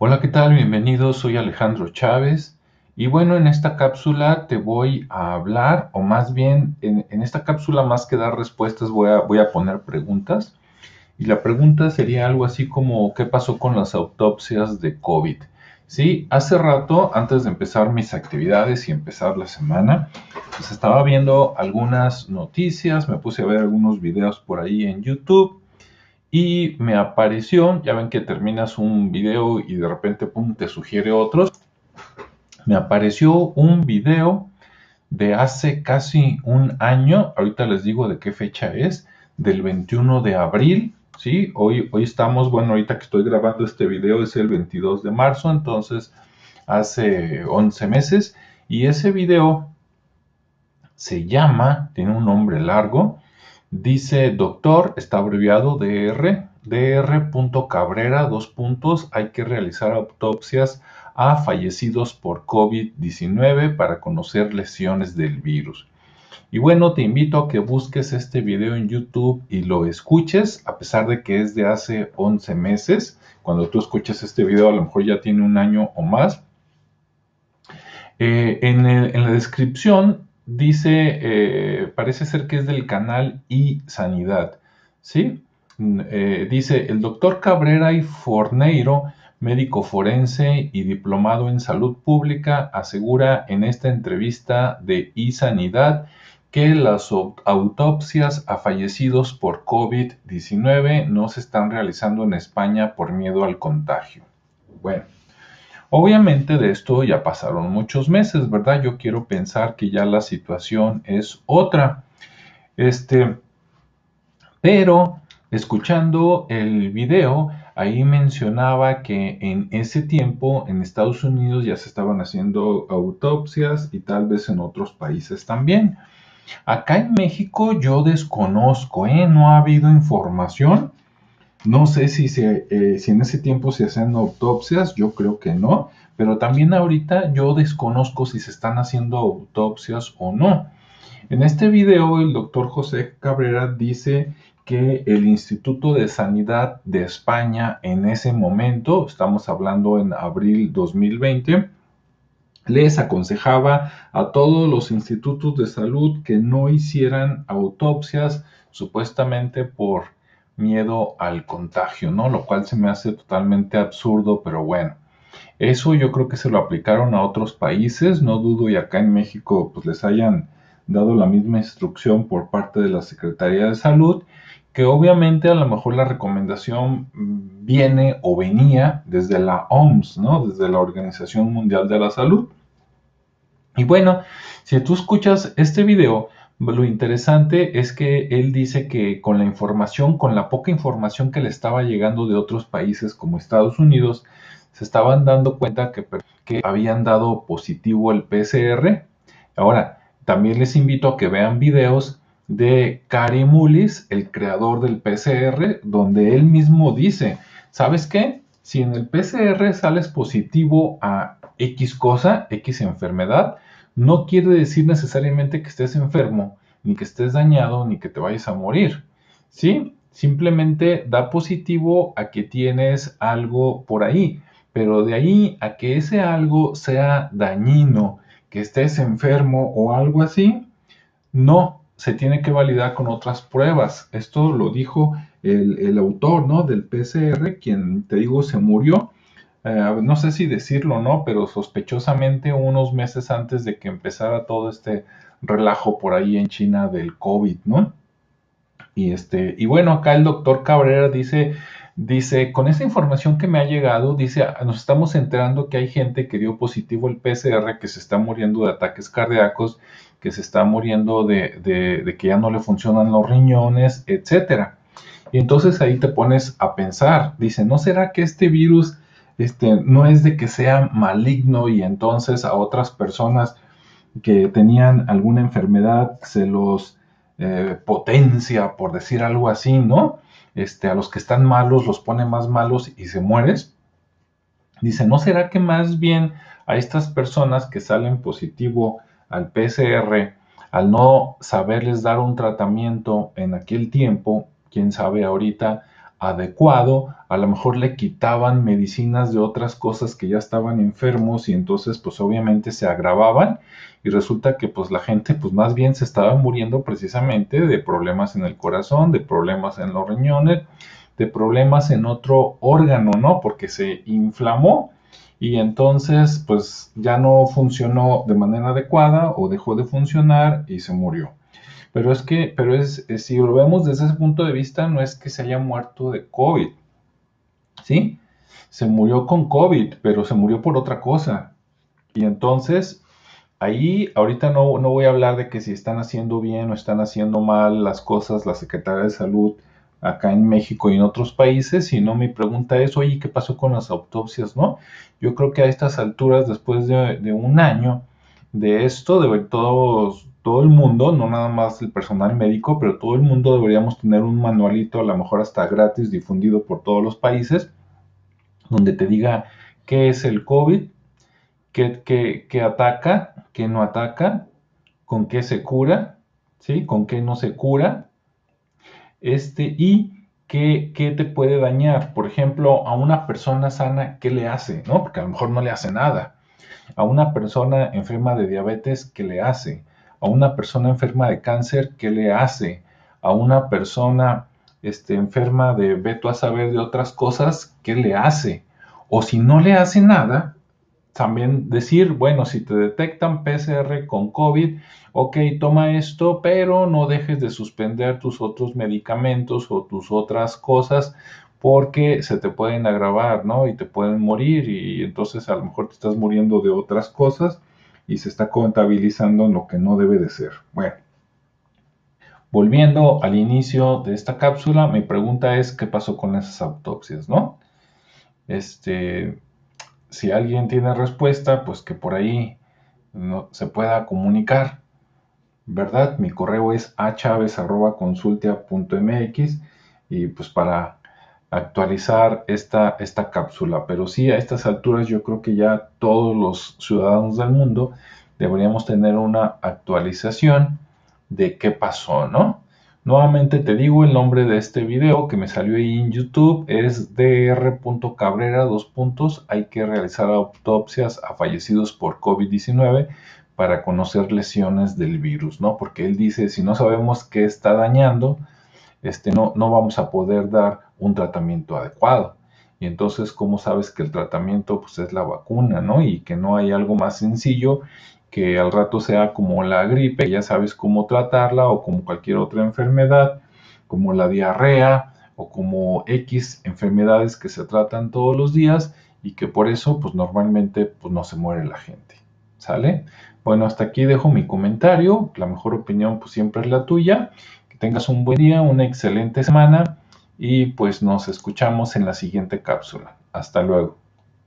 Hola, ¿qué tal? Bienvenidos, soy Alejandro Chávez. Y bueno, en esta cápsula te voy a hablar, o más bien, en, esta cápsula más que dar respuestas voy a, voy a poner preguntas. Y la pregunta sería algo así como, ¿qué pasó con las autopsias de COVID? Sí, hace rato, antes de empezar mis actividades y empezar la semana, pues estaba viendo algunas noticias, me puse a ver algunos videos por ahí en YouTube y me apareció, ya ven que terminas un video y de repente te sugiere otros, me apareció un video de hace casi un año, ahorita les digo de qué fecha es, del 21 de abril, ¿sí? Hoy, hoy estamos, bueno, ahorita que estoy grabando este video es el 22 de marzo, entonces hace 11 meses, y ese video se llama, tiene un nombre largo, Dice doctor, está abreviado DR, Cabrera, dos puntos, hay que realizar autopsias a fallecidos por COVID-19 para conocer lesiones del virus. Y bueno, te invito a que busques este video en YouTube y lo escuches, a pesar de que es de hace 11 meses. Cuando tú escuches este video, a lo mejor ya tiene un año o más. Eh, en la descripción dice, eh, parece ser que es del canal y Sanidad, ¿sí? Mm, eh, dice, el doctor Cabrera y Forneiro, médico forense y diplomado en salud pública, asegura en esta entrevista de iSanidad que las autopsias a fallecidos por COVID-19 no se están realizando en España por miedo al contagio. Bueno, Obviamente de esto ya pasaron muchos meses, ¿verdad? Yo quiero pensar que ya la situación es otra. Este, pero escuchando el video, ahí mencionaba que en ese tiempo en Estados Unidos ya se estaban haciendo autopsias y tal vez en otros países también. Acá en México yo desconozco, ¿eh? no ha habido información no sé si, eh, si en ese tiempo se hacían autopsias, yo creo que no, pero también ahorita yo desconozco si se están haciendo autopsias o no. En este video el doctor José Cabrera dice que el Instituto de Sanidad de España en ese momento, estamos hablando en abril 2020, les aconsejaba a todos los institutos de salud que no hicieran autopsias supuestamente por miedo al contagio, ¿no? Lo cual se me hace totalmente absurdo, pero bueno. Eso yo creo que se lo aplicaron a otros países, no dudo y acá en México pues les hayan dado la misma instrucción por parte de la Secretaría de Salud, que obviamente a lo mejor la recomendación viene o venía desde la OMS, ¿no? Desde la Organización Mundial de la Salud. Y bueno, si tú escuchas este video, lo interesante es que él dice que con la información, con la poca información que le estaba llegando de otros países como Estados Unidos, se estaban dando cuenta que, habían dado positivo el PCR. Ahora, también les invito a que vean videos de Cary Mullis, el creador del PCR, donde él mismo dice, ¿sabes qué? Si en el PCR sales positivo a X cosa, X enfermedad, no quiere decir necesariamente que estés enfermo, ni que estés dañado, ni que te vayas a morir. ¿Sí? Simplemente da positivo a que tienes algo por ahí, pero de ahí a que ese algo sea dañino, que estés enfermo o algo así, no, se tiene que validar con otras pruebas. Esto lo dijo el, autor ¿no? del PCR, quien te digo se murió eh, no sé si decirlo o no, pero sospechosamente unos meses antes de que empezara todo este relajo por ahí en China del COVID, ¿no? Y este, y bueno, acá el doctor Cabrera dice, dice, con esa información que me ha llegado, dice, ah, nos estamos enterando que hay gente que dio positivo el PCR, que se está muriendo de ataques cardíacos, que se está muriendo de, de, de que ya no le funcionan los riñones, etcétera. Y entonces ahí te pones a pensar, dice, ¿no será que este virus este, no es de que sea maligno y entonces a otras personas que tenían alguna enfermedad se los eh, potencia, por decir algo así, ¿no? Este, a los que están malos los pone más malos y se mueres. Dice, ¿no será que más bien a estas personas que salen positivo al PCR, al no saberles dar un tratamiento en aquel tiempo, quién sabe ahorita, adecuado, a lo mejor le quitaban medicinas de otras cosas que ya estaban enfermos y entonces pues obviamente se agravaban y resulta que pues la gente pues más bien se estaba muriendo precisamente de problemas en el corazón, de problemas en los riñones, de problemas en otro órgano, ¿no? Porque se inflamó y entonces pues ya no funcionó de manera adecuada o dejó de funcionar y se murió. Pero es que, pero es, si lo vemos desde ese punto de vista, no es que se haya muerto de COVID, ¿sí? Se murió con COVID, pero se murió por otra cosa. Y entonces, ahí ahorita no, no voy a hablar de que si están haciendo bien o están haciendo mal las cosas la Secretaría de Salud acá en México y en otros países, sino mi pregunta es, oye, ¿qué pasó con las autopsias, no? Yo creo que a estas alturas, después de, un año de esto, de todos, todo el mundo, no nada más el personal médico, pero todo el mundo deberíamos tener un manualito, a lo mejor hasta gratis, difundido por todos los países, donde te diga qué es el COVID, qué, qué ataca, qué no ataca, con qué se cura, ¿sí? Con qué no se cura, este, y ¿qué, te puede dañar. Por ejemplo, a una persona sana, ¿qué le hace? ¿No? Porque a lo mejor no le hace nada. A una persona enferma de diabetes, ¿qué le hace? A una persona enferma de cáncer, ¿qué le hace? A una persona este, enferma de veto a saber de otras cosas, ¿qué le hace? O si no le hace nada, también decir, bueno, si te detectan PCR con COVID, ok, toma esto, pero no dejes de suspender tus otros medicamentos o tus otras cosas porque se te pueden agravar, ¿no? Y te pueden morir y entonces a lo mejor te estás muriendo de otras cosas y se está contabilizando lo que no debe de ser. Bueno, volviendo al inicio de esta cápsula, mi pregunta es, ¿qué pasó con esas autopsias, ¿no? Este, si alguien tiene respuesta, pues que por ahí no, se pueda comunicar, ¿verdad? Mi correo es achaves.consultia.mx y pues para actualizar esta, esta cápsula. Pero sí, a estas alturas yo creo que ya todos los ciudadanos del mundo deberíamos tener una actualización de qué pasó, ¿no? Nuevamente te digo el nombre de este video que me salió ahí en YouTube es dr.cabrera dos puntos. Hay que realizar autopsias a fallecidos por COVID-19 para conocer lesiones del virus, ¿no? Porque él dice, si no sabemos qué está dañando, este, no, vamos a poder dar un tratamiento adecuado. Y entonces, ¿cómo sabes que el tratamiento pues, es la vacuna, ¿no? Y que no hay algo más sencillo que al rato sea como la gripe, ya sabes cómo tratarla o como cualquier otra enfermedad, como la diarrea o como X enfermedades que se tratan todos los días y que por eso pues normalmente pues no se muere la gente. ¿Sale? Bueno, hasta aquí dejo mi comentario. La mejor opinión pues siempre es la tuya. Tengas un buen día, una excelente semana y pues nos escuchamos en la siguiente cápsula. Hasta luego.